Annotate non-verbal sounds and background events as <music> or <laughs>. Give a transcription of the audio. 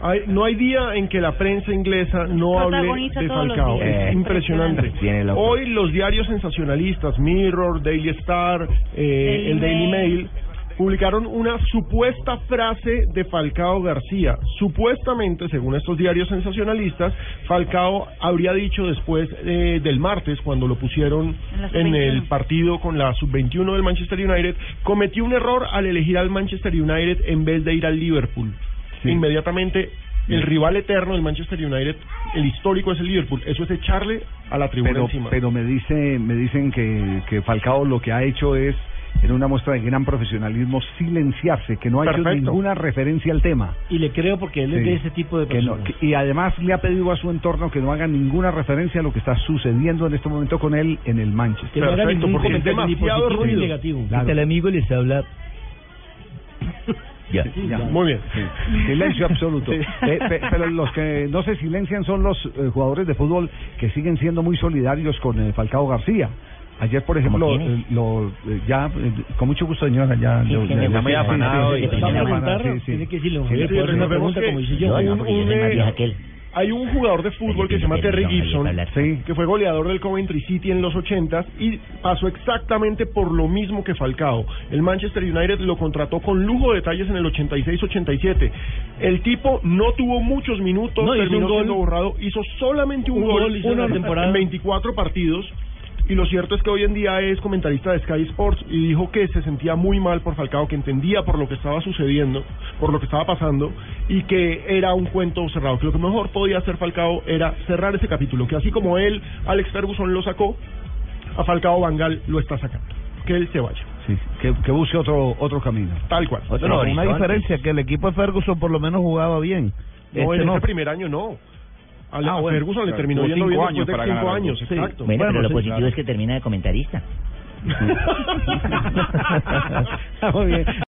Hay- no hay día en que la prensa inglesa no hable de Falcao. Es Eh, impresionante. Hoy los diarios sensacionalistas, Mirror, Daily Star, eh, el Daily Mail. Publicaron una supuesta frase de Falcao García. Supuestamente, según estos diarios sensacionalistas, Falcao habría dicho después eh, del martes, cuando lo pusieron En el sub-21. partido con la sub-21 del Manchester United, cometió un error al elegir al Manchester United en vez de ir al Liverpool. Sí. Inmediatamente, el rival eterno del Manchester United, el histórico es el Liverpool. Eso es echarle a la tribuna pero, encima. pero me dice me dicen que, que Falcao lo que ha hecho es en una muestra de gran profesionalismo silenciarse que no ha hecho Perfecto. ninguna referencia al tema Y le creo porque él es Sí. de ese tipo de que no- personas. que- y además le ha pedido a su entorno que no haga ninguna referencia a lo que está sucediendo en este momento con él en el que Manchester no haga ningún es comentario ni positivo ni negativo. Claro. el amigo les habla. Ya, ya. Muy bien. Sí. Silencio absoluto. <laughs> Sí. Eh, pe- pero los que no se silencian son los eh, jugadores de fútbol que siguen siendo muy solidarios con eh, Falcao García. Ayer, por ejemplo, eh, lo, eh, ya, eh, con mucho gusto, señora, ya. Sí, me ya- sí, sí, afanado sí, sí, que sí, sí, sí, sí. tiene que decirle, Sí, una. Hay un jugador de fútbol que se llama Terry Gibson, que fue goleador del Coventry City en los 80 y pasó exactamente por lo mismo que Falcao. El Manchester United lo contrató con lujo de detalles en el 86-87. El tipo no tuvo muchos minutos, No, hizo terminó un gol. siendo borrado, hizo solamente un, Un gol hizo en la en temporada. 24 partidos. Y lo cierto es que hoy en día es comentarista de Sky Sports y dijo que se sentía muy mal por Falcao, que entendía por lo que estaba sucediendo, por lo que estaba pasando y que era un cuento cerrado. Que lo que mejor podía hacer Falcao era cerrar ese capítulo, que así como él, Alex Ferguson lo sacó, a Falcao Bangal lo está sacando. Que él se vaya. Sí, que, que busque otro otro camino. Tal cual. Otro Pero una diferencia que el equipo de Ferguson por lo menos jugaba bien. No, Este en no. ese primer año no. A, Ah, a bueno. Ferguson le Claro, terminó yendo cinco bien años después de para cinco ganar años. Sí. exacto. Bueno, Bueno, pero lo sí, positivo claro. es que termina de comentarista. <laughs> <laughs> Muy bien.